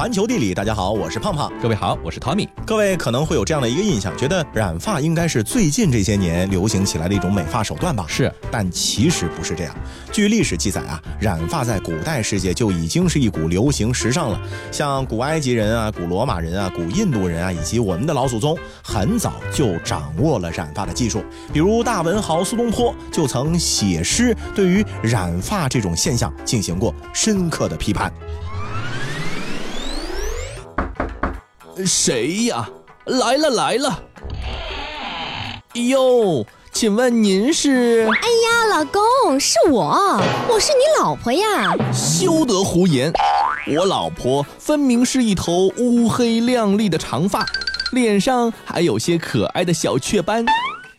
环球地理，大家好，我是胖胖。各位好，我是 Tommy。各位可能会有这样的一个印象，觉得染发应该是最近这些年流行起来的一种美发手段吧？是，但其实不是这样。据历史记载啊，染发在古代世界就已经是一股流行时尚了。像古埃及人啊、古罗马人啊、古印度人啊，以及我们的老祖宗，很早就掌握了染发的技术。比如大文豪苏东坡就曾写诗，对于染发这种现象进行过深刻的批判。谁呀？来了来了！哟，请问您是？哎呀，老公，是我，我是你老婆呀！休得胡言！我老婆分明是一头乌黑亮丽的长发，脸上还有些可爱的小雀斑。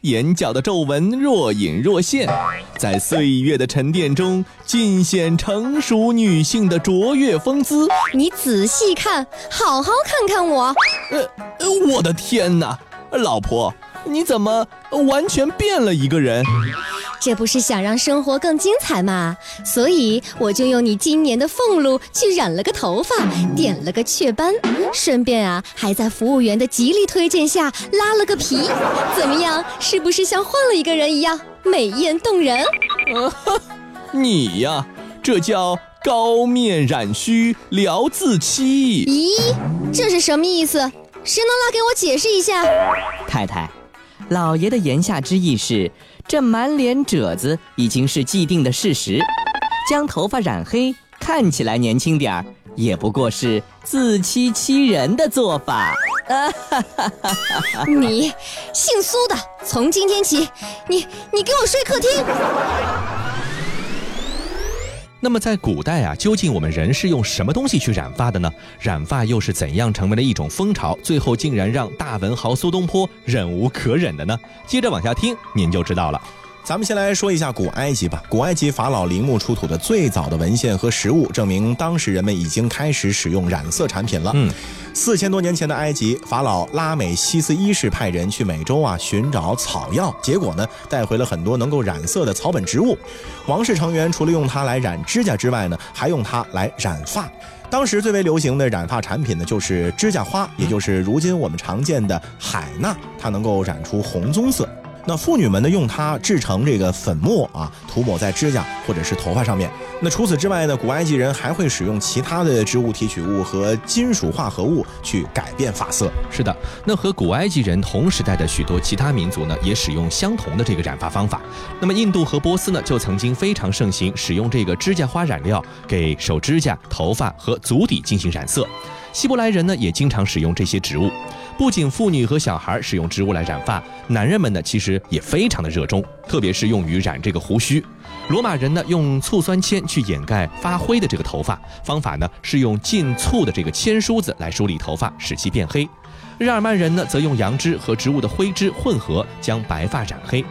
眼角的皱纹若隐若现，在岁月的沉淀中尽显成熟女性的卓越风姿。你仔细看，好好看看我。呃，我的天哪，老婆，你怎么完全变了一个人？这不是想让生活更精彩吗？所以我就用你今年的俸禄去染了个头发，点了个雀斑，顺便啊还在服务员的极力推荐下拉了个皮。怎么样？是不是像换了一个人一样美艳动人？你呀，这叫高面染须聊自欺。咦，这是什么意思？谁能来给我解释一下？太太，老爷的言下之意是。这满脸褶子已经是既定的事实，将头发染黑，看起来年轻点儿，也不过是自欺欺人的做法。你姓苏的，从今天起，你你给我睡客厅。那么在古代啊，究竟我们人是用什么东西去染发的呢？染发又是怎样成为了一种风潮，最后竟然让大文豪苏东坡忍无可忍的呢？接着往下听，您就知道了。咱们先来说一下古埃及吧。古埃及法老陵墓出土的最早的文献和实物，证明当时人们已经开始使用染色产品了。嗯，四千多年前的埃及，法老拉美西斯一世派人去美洲啊寻找草药，结果呢带回了很多能够染色的草本植物。王室成员除了用它来染指甲之外呢，还用它来染发。当时最为流行的染发产品呢，就是指甲花，也就是如今我们常见的海娜，它能够染出红棕色。那妇女们呢，用它制成这个粉末啊，涂抹在指甲或者是头发上面。那除此之外呢，古埃及人还会使用其他的植物提取物和金属化合物去改变发色。是的，那和古埃及人同时代的许多其他民族呢，也使用相同的这个染发方法。那么印度和波斯呢，就曾经非常盛行使用这个指甲花染料给手指甲、头发和足底进行染色。希伯来人呢，也经常使用这些植物。不仅妇女和小孩使用植物来染发，男人们呢其实也非常的热衷，特别是用于染这个胡须。罗马人呢用醋酸铅去掩盖发灰的这个头发，方法呢是用浸醋的这个铅梳子来梳理头发，使其变黑。日耳曼人呢则用杨枝和植物的灰汁混合，将白发染黑。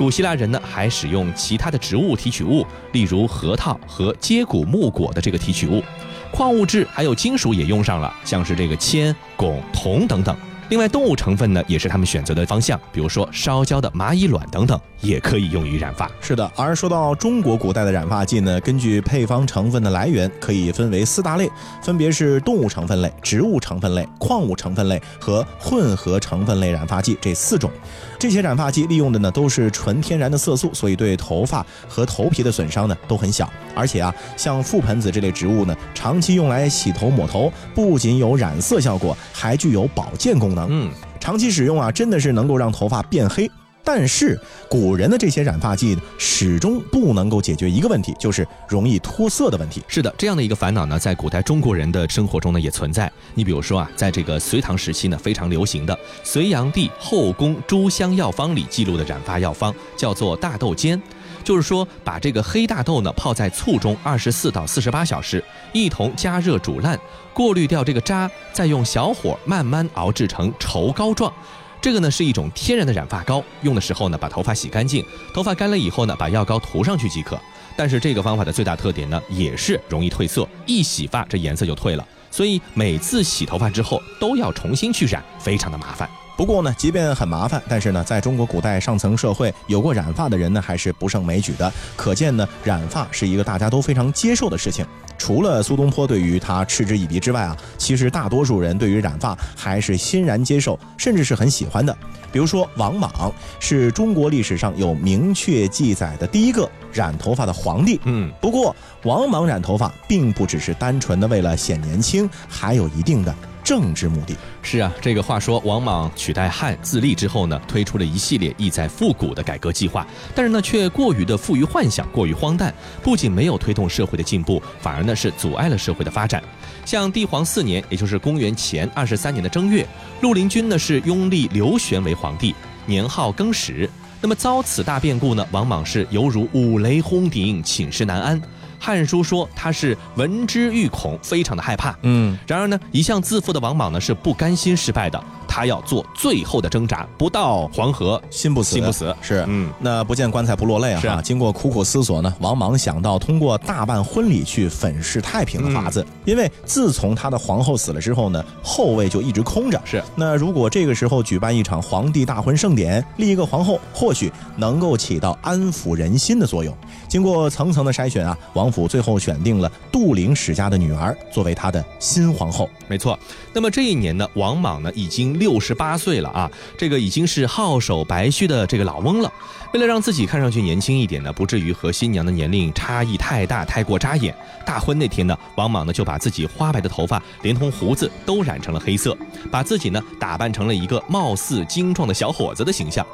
古希腊人呢还使用其他的植物提取物，例如核桃和接骨木果的这个提取物。矿物质还有金属也用上了，像是这个铅、汞、铜等等。另外，动物成分呢也是他们选择的方向，比如说烧焦的蚂蚁卵等等，也可以用于染发。是的，而说到中国古代的染发剂呢，根据配方成分的来源，可以分为四大类，分别是动物成分类、植物成分类、矿物成分类和混合成分类染发剂这四种。这些染发剂利用的呢都是纯天然的色素，所以对头发和头皮的损伤呢都很小。而且啊，像覆盆子这类植物呢，长期用来洗头抹头，不仅有染色效果，还具有保健功能。嗯，长期使用啊，真的是能够让头发变黑。但是古人的这些染发剂呢始终不能够解决一个问题，就是容易脱色的问题。是的，这样的一个烦恼呢，在古代中国人的生活中呢也存在。你比如说啊，在这个隋唐时期呢，非常流行的《隋炀帝后宫诸香药方》里记录的染发药方，叫做大豆煎，就是说把这个黑大豆呢泡在醋中二十四到四十八小时，一同加热煮烂，过滤掉这个渣，再用小火慢慢熬制成稠膏状。这个呢是一种天然的染发膏，用的时候呢把头发洗干净，头发干了以后呢把药膏涂上去即可。但是这个方法的最大特点呢也是容易褪色，一洗发这颜色就褪了，所以每次洗头发之后都要重新去染，非常的麻烦。不过呢，即便很麻烦，但是呢，在中国古代上层社会有过染发的人呢还是不胜枚举的，可见呢染发是一个大家都非常接受的事情。除了苏东坡对于他嗤之以鼻之外啊，其实大多数人对于染发还是欣然接受，甚至是很喜欢的。比如说王莽是中国历史上有明确记载的第一个染头发的皇帝。嗯，不过王莽染头发并不只是单纯的为了显年轻，还有一定的。政治目的是啊，这个话说，王莽取代汉自立之后呢，推出了一系列意在复古的改革计划，但是呢，却过于的富于幻想，过于荒诞，不仅没有推动社会的进步，反而呢是阻碍了社会的发展。像帝皇四年，也就是公元前二十三年的正月，绿林军呢是拥立刘玄为皇帝，年号更始。那么遭此大变故呢，王莽是犹如五雷轰顶，寝食难安。《汉书》说他是闻之欲恐，非常的害怕。嗯，然而呢，一向自负的王莽呢是不甘心失败的。他要做最后的挣扎，不到黄河心不死，心不死是，嗯，那不见棺材不落泪啊！是经过苦苦思索呢，王莽想到通过大办婚礼去粉饰太平的法子。因为自从他的皇后死了之后呢，后位就一直空着。是，那如果这个时候举办一场皇帝大婚盛典，立一个皇后，或许能够起到安抚人心的作用。经过层层的筛选啊，王府最后选定了杜陵史家的女儿作为他的新皇后。没错。那么这一年呢，王莽呢已经。六十八岁了啊，这个已经是皓首白须的这个老翁了。为了让自己看上去年轻一点呢，不至于和新娘的年龄差异太大，太过扎眼。大婚那天呢，王莽呢就把自己花白的头发连同胡子都染成了黑色，把自己呢打扮成了一个貌似精壮的小伙子的形象。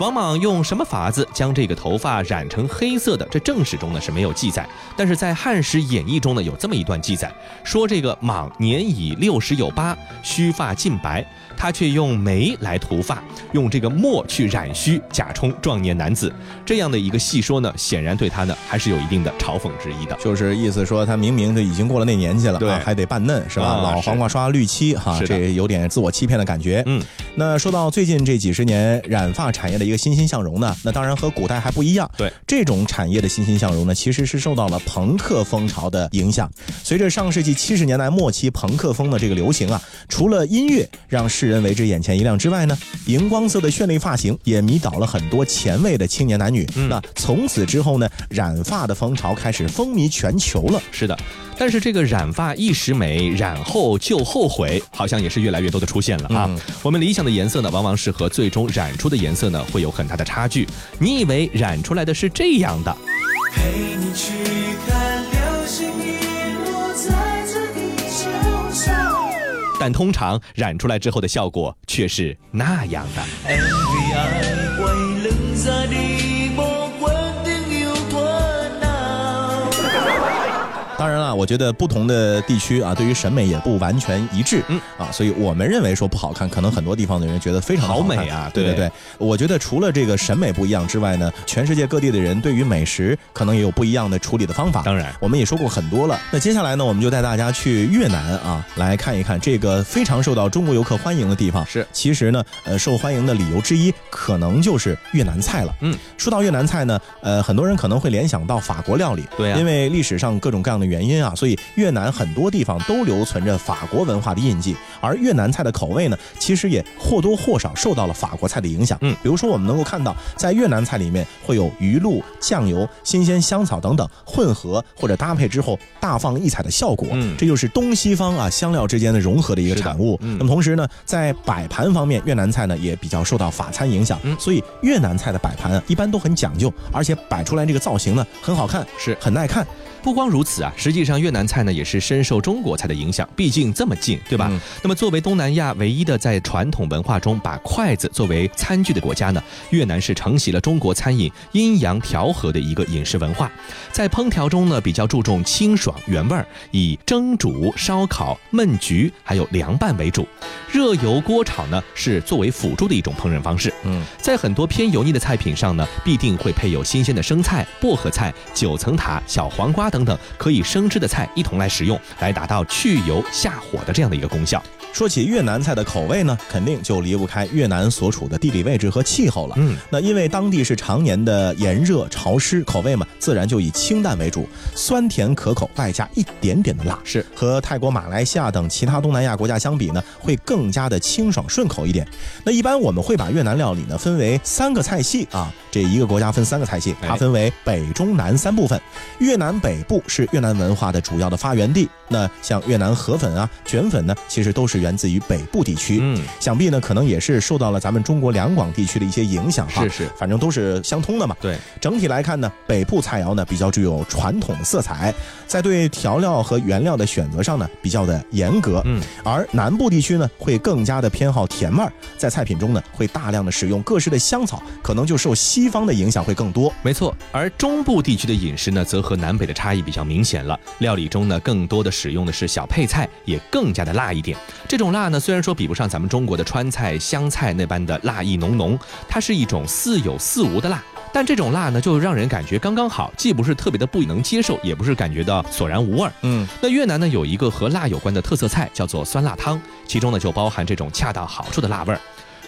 王莽用什么法子将这个头发染成黑色的？这正史中呢是没有记载，但是在《汉史演义》中呢有这么一段记载，说这个莽年已六十有八，须发尽白。他却用眉来涂发，用这个墨去染须，假充壮年男子，这样的一个戏说呢，显然对他呢还是有一定的嘲讽之意的。就是意思说他明明就已经过了那年纪了，对，还得扮嫩是吧？老黄瓜刷绿漆哈，这有点自我欺骗的感觉。嗯，那说到最近这几十年染发产业的一个欣欣向荣呢，那当然和古代还不一样。对，这种产业的欣欣向荣呢，其实是受到了朋克风潮的影响。随着上世纪七十年代末期朋克风的这个流行啊，除了音乐让世人为之眼前一亮之外呢，荧光色的绚丽发型也迷倒了很多前卫的青年男女。那从此之后呢，染发的风潮开始风靡全球了。是的，但是这个染发一时美，染后就后悔，好像也是越来越多的出现了啊。我们理想的颜色呢，往往是和最终染出的颜色呢，会有很大的差距。你以为染出来的是这样的？陪你去看流星雨落在这地球上。但通常染出来之后的效果却是那样的。了，我觉得不同的地区啊，对于审美也不完全一致，嗯啊，所以我们认为说不好看，可能很多地方的人觉得非常好美啊，对对对。我觉得除了这个审美不一样之外呢，全世界各地的人对于美食可能也有不一样的处理的方法。当然，我们也说过很多了。那接下来呢，我们就带大家去越南啊，来看一看这个非常受到中国游客欢迎的地方。是，其实呢，呃，受欢迎的理由之一可能就是越南菜了。嗯，说到越南菜呢，呃，很多人可能会联想到法国料理。对啊，因为历史上各种各样的原因啊，所以。越南很多地方都留存着法国文化的印记，而越南菜的口味呢，其实也或多或少受到了法国菜的影响。嗯，比如说我们能够看到，在越南菜里面会有鱼露、酱油、新鲜香草等等混合或者搭配之后大放异彩的效果。嗯，这就是东西方啊香料之间的融合的一个产物。嗯，那么同时呢，在摆盘方面，越南菜呢也比较受到法餐影响。嗯，所以越南菜的摆盘啊一般都很讲究，而且摆出来这个造型呢很好看，是很耐看。不光如此啊，实际上越南菜呢也是深受中国菜的影响，毕竟这么近，对吧？那么作为东南亚唯一的在传统文化中把筷子作为餐具的国家呢，越南是承袭了中国餐饮阴阳调和的一个饮食文化，在烹调中呢比较注重清爽原味儿，以蒸煮、烧烤、焖焗还有凉拌为主，热油锅炒呢是作为辅助的一种烹饪方式。嗯，在很多偏油腻的菜品上呢，必定会配有新鲜的生菜、薄荷菜、九层塔、小黄瓜。等等可以生吃的菜一同来食用，来达到去油下火的这样的一个功效。说起越南菜的口味呢，肯定就离不开越南所处的地理位置和气候了。嗯，那因为当地是常年的炎热潮湿，口味嘛，自然就以清淡为主，酸甜可口，外加一点点的辣。是和泰国、马来西亚等其他东南亚国家相比呢，会更加的清爽顺口一点。那一般我们会把越南料理呢分为三个菜系啊，这一个国家分三个菜系，它分为北中南三部分。越南北北部是越南文化的主要的发源地。那像越南河粉啊、卷粉呢，其实都是源自于北部地区。嗯，想必呢，可能也是受到了咱们中国两广地区的一些影响哈。是是，反正都是相通的嘛。对，整体来看呢，北部菜肴呢比较具有传统的色彩，在对调料和原料的选择上呢比较的严格。嗯，而南部地区呢会更加的偏好甜味儿，在菜品中呢会大量的使用各式的香草，可能就受西方的影响会更多。没错，而中部地区的饮食呢，则和南北的差异比较明显了。料理中呢，更多的使用的是小配菜，也更加的辣一点。这种辣呢，虽然说比不上咱们中国的川菜、湘菜那般的辣意浓浓，它是一种似有似无的辣。但这种辣呢，就让人感觉刚刚好，既不是特别的不能接受，也不是感觉到索然无味。嗯，那越南呢，有一个和辣有关的特色菜，叫做酸辣汤，其中呢就包含这种恰到好处的辣味儿。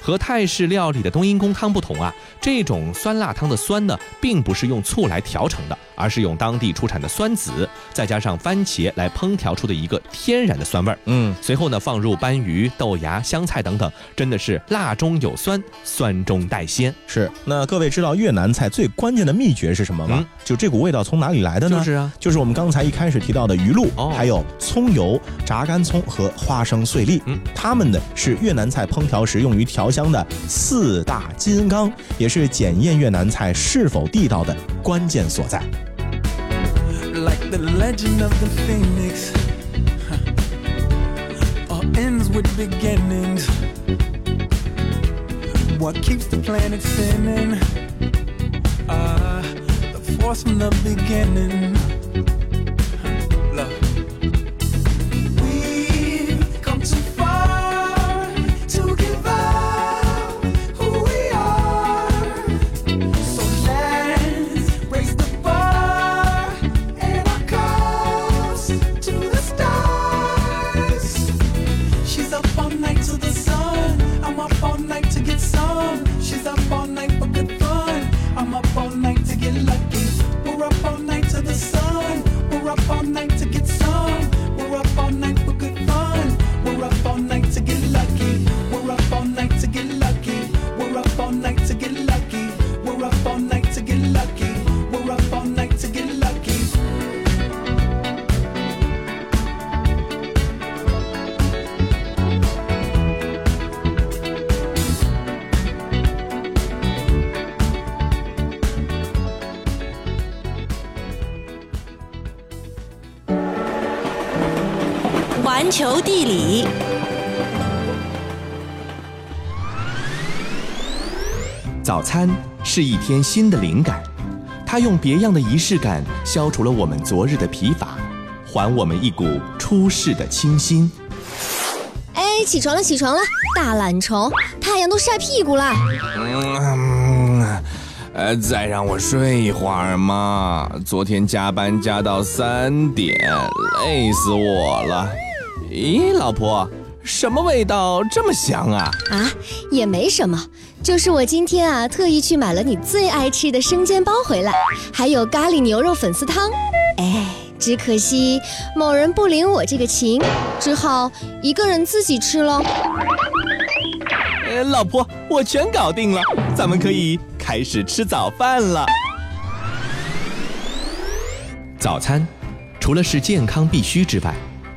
和泰式料理的冬阴功汤不同啊，这种酸辣汤的酸呢，并不是用醋来调成的，而是用当地出产的酸子，再加上番茄来烹调出的一个天然的酸味儿。嗯，随后呢，放入斑鱼、豆芽、香菜等等，真的是辣中有酸，酸中带鲜。是，那各位知道越南菜最关键的秘诀是什么吗？就这股味道从哪里来的呢？就是啊，就是我们刚才一开始提到的鱼露，还有葱油、炸干葱和花生碎粒。嗯，它们呢是越南菜烹调时用于调。香的四大金刚，也是检验越南菜是否地道的关键所在。环球地理，早餐是一天新的灵感，它用别样的仪式感消除了我们昨日的疲乏，还我们一股出世的清新。哎，起床了，起床了，大懒虫，太阳都晒屁股了。嗯，呃，再让我睡一会儿嘛，昨天加班加到三点，累死我了。咦，老婆，什么味道这么香啊？啊，也没什么，就是我今天啊特意去买了你最爱吃的生煎包回来，还有咖喱牛肉粉丝汤。哎，只可惜某人不领我这个情，只好一个人自己吃了。呃，老婆，我全搞定了，咱们可以开始吃早饭了。早餐，除了是健康必须之外。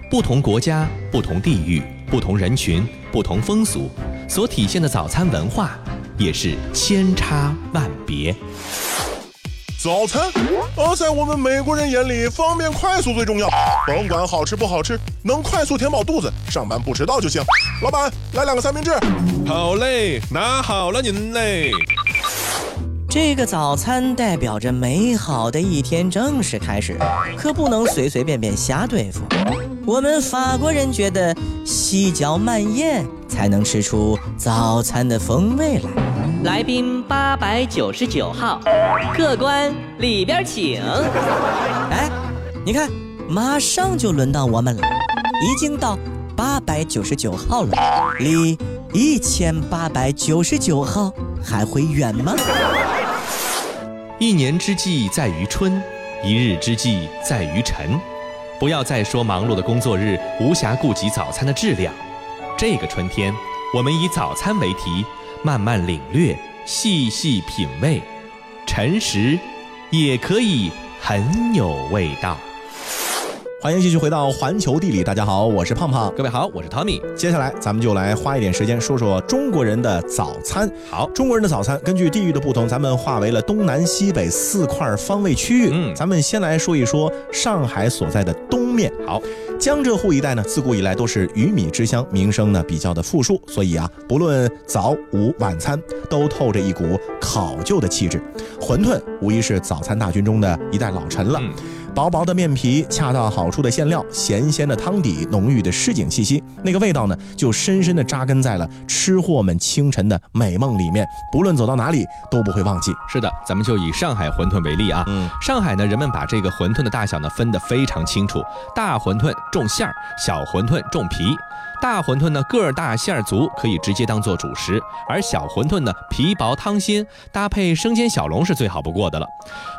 不同国家、不同地域、不同人群、不同风俗，所体现的早餐文化也是千差万别。早餐，而在我们美国人眼里，方便快速最重要。甭管好吃不好吃，能快速填饱肚子，上班不迟到就行。老板，来两个三明治。好嘞，拿好了您嘞。这个早餐代表着美好的一天正式开始，可不能随随便便瞎对付。我们法国人觉得细嚼慢咽才能吃出早餐的风味来。来宾八百九十九号，客官里边请。哎，你看，马上就轮到我们了，已经到八百九十九号了，离一千八百九十九号还会远吗？一年之计在于春，一日之计在于晨。不要再说忙碌的工作日无暇顾及早餐的质量。这个春天，我们以早餐为题，慢慢领略，细细品味。晨时，也可以很有味道。欢迎继续回到环球地理，大家好，我是胖胖，各位好，我是 Tommy。接下来咱们就来花一点时间说说中国人的早餐。好，中国人的早餐根据地域的不同，咱们划为了东南西北四块方位区域。嗯，咱们先来说一说上海所在的东面。好，江浙沪一带呢，自古以来都是鱼米之乡，名声呢比较的富庶，所以啊，不论早午晚餐，都透着一股考究的气质。馄饨无疑是早餐大军中的一代老臣了。薄薄的面皮，恰到好处的馅料，咸鲜的汤底，浓郁的市井气息，那个味道呢，就深深的扎根在了吃货们清晨的美梦里面，不论走到哪里都不会忘记。是的，咱们就以上海馄饨为例啊，嗯，上海呢，人们把这个馄饨的大小呢分得非常清楚，大馄饨重馅儿，小馄饨重皮。大馄饨呢个儿大馅儿足，可以直接当做主食；而小馄饨呢皮薄汤鲜，搭配生煎小笼是最好不过的了。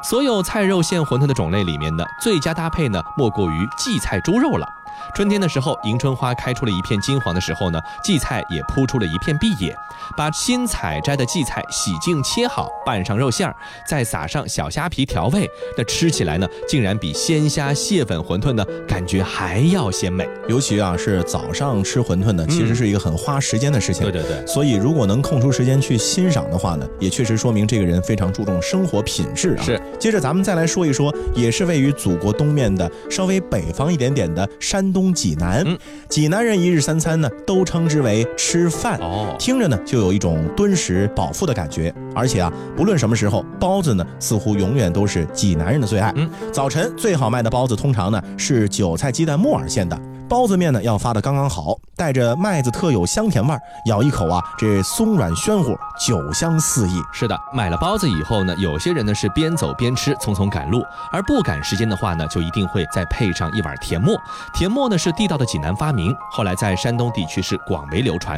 所有菜肉馅馄饨的种类里面呢，最佳搭配呢莫过于荠菜猪肉了。春天的时候，迎春花开出了一片金黄的时候呢，荠菜也铺出了一片碧野。把新采摘的荠菜洗净切好，拌上肉馅儿，再撒上小虾皮调味，那吃起来呢，竟然比鲜虾蟹粉馄饨呢感觉还要鲜美。尤其啊，是早上吃馄饨呢，其实是一个很花时间的事情。对对对。所以如果能空出时间去欣赏的话呢，也确实说明这个人非常注重生活品质啊。是。接着咱们再来说一说，也是位于祖国东面的稍微北方一点点的山东济南。嗯。济南人一日三餐呢，都称之为吃饭。哦。听着呢，就有一种敦实饱腹的感觉。而且啊，不论什么时候，包子呢，似乎永远都是济南人的最爱。嗯。早晨最好卖的包子，通常呢是韭菜鸡蛋木耳馅的。包子面呢要发的刚刚好，带着麦子特有香甜味儿，咬一口啊，这松软暄乎，酒香四溢。是的，买了包子以后呢，有些人呢是边走边吃，匆匆赶路；而不赶时间的话呢，就一定会再配上一碗甜沫。甜沫呢是地道的济南发明，后来在山东地区是广为流传。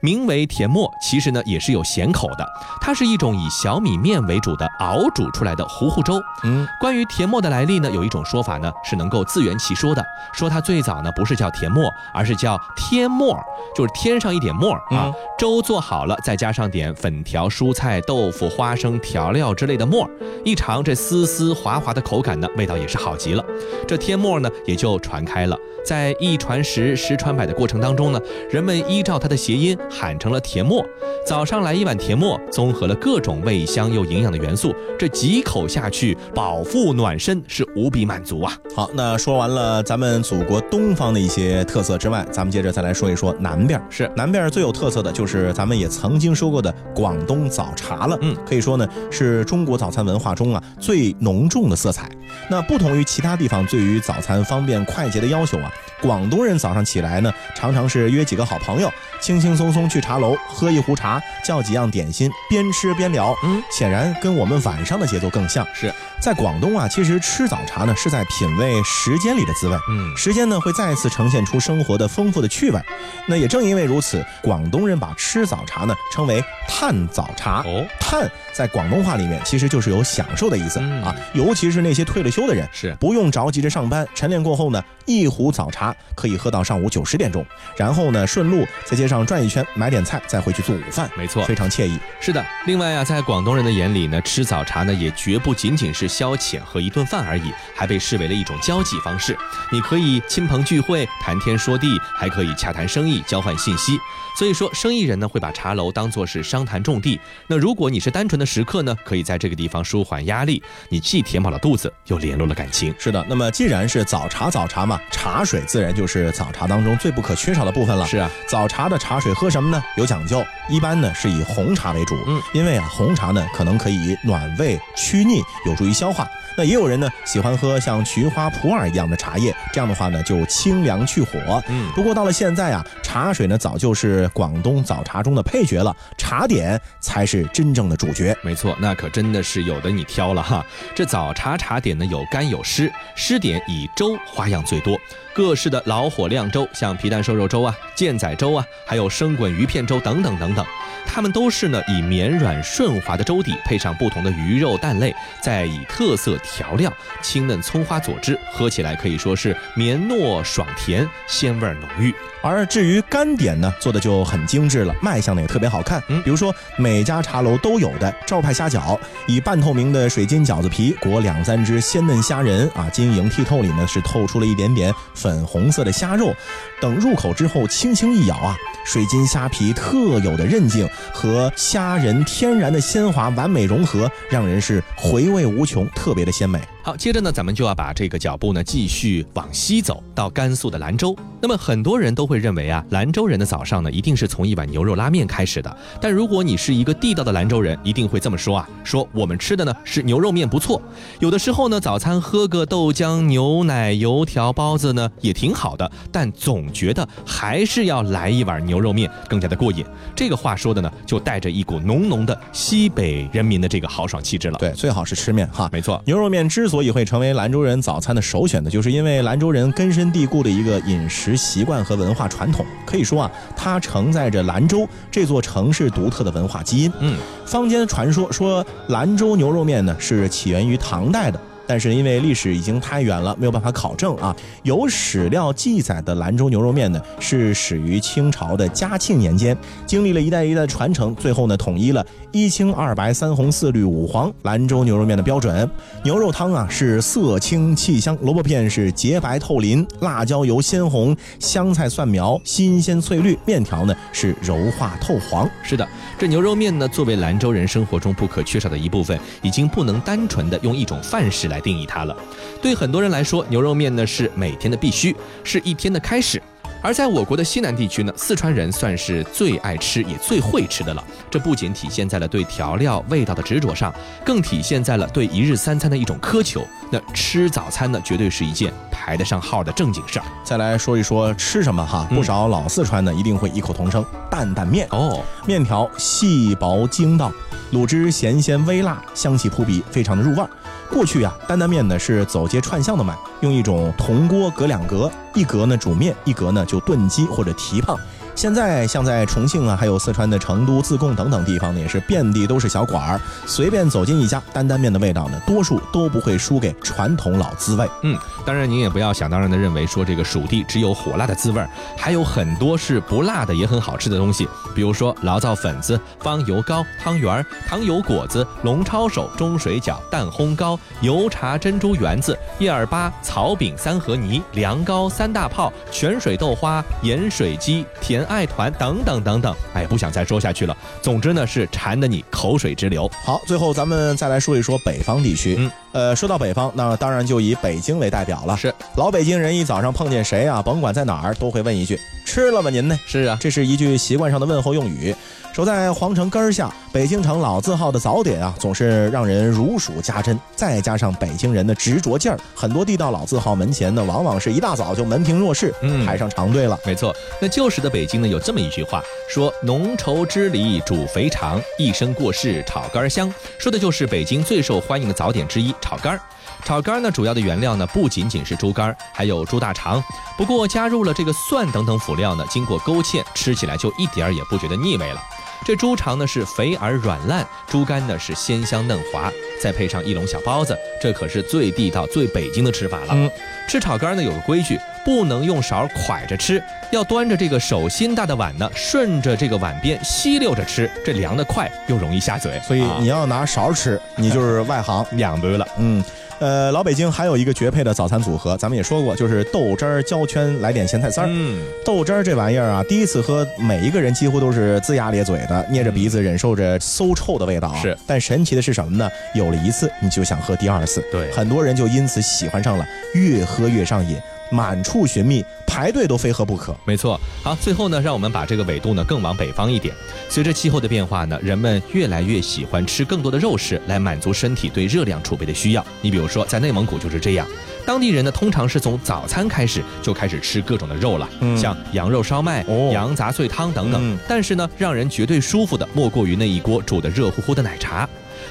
名为甜沫，其实呢也是有咸口的，它是一种以小米面为主的熬煮出来的糊糊粥。嗯，关于甜沫的来历呢，有一种说法呢是能够自圆其说的，说它最早呢不是。是叫甜沫，而是叫添沫，就是添上一点沫啊。粥做好了，再加上点粉条、蔬菜、豆腐、花生调料之类的沫，一尝这丝丝滑滑的口感呢，味道也是好极了。这天沫呢，也就传开了。在一传十，十传百的过程当中呢，人们依照它的谐音喊成了甜沫。早上来一碗甜沫，综合了各种味香又营养的元素，这几口下去，饱腹暖身是无比满足啊。好，那说完了咱们祖国东方的。一些特色之外，咱们接着再来说一说南边。是南边最有特色的就是咱们也曾经说过的广东早茶了。嗯，可以说呢是中国早餐文化中啊最浓重的色彩。那不同于其他地方对于早餐方便快捷的要求啊，广东人早上起来呢常常是约几个好朋友，轻轻松松去茶楼喝一壶茶，叫几样点心，边吃边聊。嗯，显然跟我们晚上的节奏更像。是在广东啊，其实吃早茶呢是在品味时间里的滋味。嗯，时间呢会再次。呈现出生活的丰富的趣味，那也正因为如此，广东人把吃早茶呢称为叹早茶。哦，叹在广东话里面其实就是有享受的意思啊，尤其是那些退了休的人，是不用着急着上班，晨练过后呢，一壶早茶可以喝到上午九十点钟，然后呢顺路在街上转一圈，买点菜再回去做午饭。没错，非常惬意。是的，另外啊，在广东人的眼里呢，吃早茶呢也绝不仅仅是消遣和一顿饭而已，还被视为了一种交际方式。你可以亲朋聚会。谈天说地，还可以洽谈生意、交换信息。所以说，生意人呢会把茶楼当作是商谈重地。那如果你是单纯的食客呢，可以在这个地方舒缓压力。你既填饱了肚子，又联络了感情。是的，那么既然是早茶，早茶嘛，茶水自然就是早茶当中最不可缺少的部分了。是啊，早茶的茶水喝什么呢？有讲究，一般呢是以红茶为主。嗯，因为啊，红茶呢可能可以暖胃驱腻，有助于消化。那也有人呢喜欢喝像菊花普洱一样的茶叶，这样的话呢就清凉去火。嗯，不过到了现在啊，茶水呢早就是广东早茶中的配角了，茶点才是真正的主角。没错，那可真的是有的你挑了哈。这早茶茶点呢有干有湿，湿点以粥花样最多，各式的老火靓粥，像皮蛋瘦肉粥啊、健仔粥啊，还有生滚鱼片粥等等等等。它们都是呢以绵软顺滑的粥底，配上不同的鱼肉蛋类，再以特色调料、清嫩葱花佐之，喝起来可以说是绵糯爽甜，鲜味浓郁。而至于干点呢，做的就很精致了，卖相呢也特别好看。嗯，比如说每家茶楼都有的招牌虾饺，以半透明的水晶饺子皮裹两三只鲜嫩虾仁啊，晶莹剔透里呢是透出了一点点粉红色的虾肉。等入口之后，轻轻一咬啊，水晶虾皮特有的韧劲和虾仁天然的鲜滑完美融合，让人是回味无穷，特别的鲜美。好，接着呢，咱们就要把这个脚步呢继续往西走到甘肃的兰州。那么很多人都会认为啊，兰州人的早上呢一定是从一碗牛肉拉面开始的。但如果你是一个地道的兰州人，一定会这么说啊，说我们吃的呢是牛肉面不错。有的时候呢，早餐喝个豆浆、牛奶、油条、包子呢也挺好的，但总觉得还是要来一碗牛肉面更加的过瘾。这个话说的呢，就带着一股浓浓的西北人民的这个豪爽气质了。对，最好是吃面哈，没错，牛肉面之所所以会成为兰州人早餐的首选呢，就是因为兰州人根深蒂固的一个饮食习惯和文化传统。可以说啊，它承载着兰州这座城市独特的文化基因。嗯，坊间传说说兰州牛肉面呢是起源于唐代的。但是因为历史已经太远了，没有办法考证啊。有史料记载的兰州牛肉面呢，是始于清朝的嘉庆年间，经历了一代一代的传承，最后呢统一了一清二白三红四绿五黄兰州牛肉面的标准。牛肉汤啊是色清气香，萝卜片是洁白透淋，辣椒油鲜红，香菜蒜苗新鲜翠绿，面条呢是柔化透黄。是的，这牛肉面呢作为兰州人生活中不可缺少的一部分，已经不能单纯的用一种范式来。定义它了，对很多人来说，牛肉面呢是每天的必须，是一天的开始。而在我国的西南地区呢，四川人算是最爱吃也最会吃的了。这不仅体现在了对调料味道的执着上，更体现在了对一日三餐的一种苛求。那吃早餐呢，绝对是一件排得上号的正经事儿。再来说一说吃什么哈，不少老四川呢一定会异口同声：担担面哦，面条细薄筋道，卤汁咸鲜微辣，香气扑鼻，非常的入味儿。过去啊，担担面呢是走街串巷的卖，用一种铜锅隔两格，一格呢煮面，一格呢就炖鸡或者蹄膀。现在像在重庆啊，还有四川的成都、自贡等等地方呢，也是遍地都是小馆儿。随便走进一家，担担面的味道呢，多数都不会输给传统老滋味。嗯，当然您也不要想当然的认为说这个蜀地只有火辣的滋味儿，还有很多是不辣的也很好吃的东西。比如说醪糟粉子、方油糕、汤圆儿、糖油果子、龙抄手、中水饺、蛋烘糕、油茶珍珠圆子、叶儿粑、草饼三合泥、凉糕三大炮、泉水豆花、盐水鸡、甜。爱团等等等等，哎，不想再说下去了。总之呢，是馋得你口水直流。好，最后咱们再来说一说北方地区。嗯，呃，说到北方，那当然就以北京为代表了。是，老北京人一早上碰见谁啊，甭管在哪儿，都会问一句：“吃了吗？您呢？”是啊，这是一句习惯上的问候用语。守在皇城根儿下，北京城老字号的早点啊，总是让人如数家珍。再加上北京人的执着劲儿，很多地道老字号门前呢，往往是一大早就门庭若市，嗯，排上长队了。没错，那旧时的北京呢，有这么一句话，说浓稠之里煮肥肠，一生过世炒肝香，说的就是北京最受欢迎的早点之一——炒肝。炒肝呢，主要的原料呢，不仅仅是猪肝，还有猪大肠，不过加入了这个蒜等等辅料呢，经过勾芡，吃起来就一点儿也不觉得腻味了。这猪肠呢是肥而软烂，猪肝呢是鲜香嫩滑，再配上一笼小包子，这可是最地道、最北京的吃法了。嗯，吃炒肝呢有个规矩，不能用勺蒯着吃，要端着这个手心大的碗呢，顺着这个碗边吸溜着吃，这凉得快又容易下嘴。所以你要拿勺吃，你就是外行两杯了。嗯。呃，老北京还有一个绝配的早餐组合，咱们也说过，就是豆汁儿焦圈来点咸菜丝儿。嗯，豆汁儿这玩意儿啊，第一次喝，每一个人几乎都是龇牙咧嘴的，捏着鼻子忍受着馊臭的味道。是，但神奇的是什么呢？有了一次，你就想喝第二次。对，很多人就因此喜欢上了，越喝越上瘾。满处寻觅，排队都非喝不可。没错，好，最后呢，让我们把这个纬度呢更往北方一点。随着气候的变化呢，人们越来越喜欢吃更多的肉食来满足身体对热量储备的需要。你比如说，在内蒙古就是这样，当地人呢通常是从早餐开始就开始吃各种的肉了，像羊肉烧麦、羊杂碎汤等等。但是呢，让人绝对舒服的莫过于那一锅煮的热乎乎的奶茶。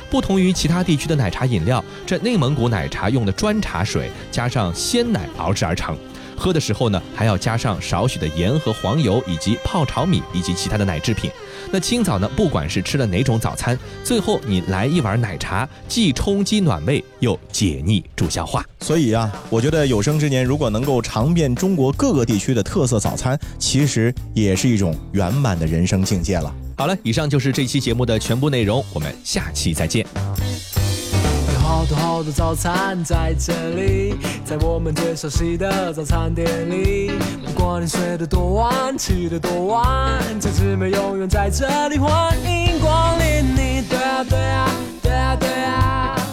不同于其他地区的奶茶饮料，这内蒙古奶茶用的砖茶水加上鲜奶熬制而成，喝的时候呢，还要加上少许的盐和黄油，以及泡炒米以及其他的奶制品。那清早呢，不管是吃了哪种早餐，最后你来一碗奶茶，既充饥暖胃，又解腻助消化。所以啊，我觉得有生之年如果能够尝遍中国各个地区的特色早餐，其实也是一种圆满的人生境界了。好了，以上就是这期节目的全部内容，我们下期再见。有好多好多早餐在这里，在我们最熟悉的早餐店里。不管你睡得多晚，起得多晚，这姊妹永远在这里，欢迎光临你。对啊对啊对啊对啊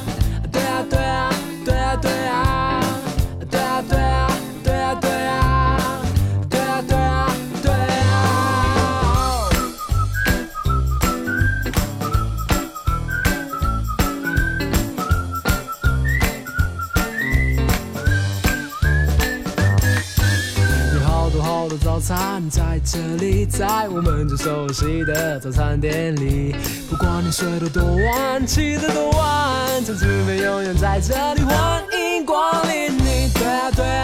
在我们最熟悉的早餐店里不管你睡得多晚起得多晚晨之美永远在这里欢迎光临。你对啊对啊